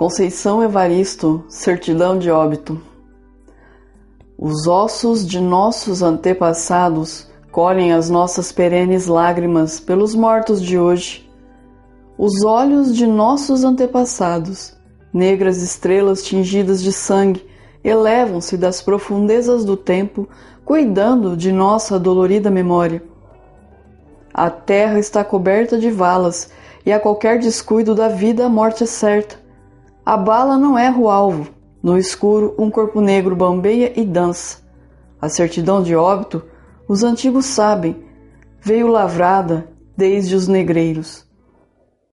Conceição Evaristo, certidão de óbito. Os ossos de nossos antepassados colhem as nossas perenes lágrimas pelos mortos de hoje. Os olhos de nossos antepassados, negras estrelas tingidas de sangue, elevam-se das profundezas do tempo, cuidando de nossa dolorida memória. A terra está coberta de valas, e a qualquer descuido da vida a morte é certa. A bala não erra o alvo. No escuro, um corpo negro bambeia e dança. A certidão de óbito, os antigos sabem, veio lavrada desde os negreiros.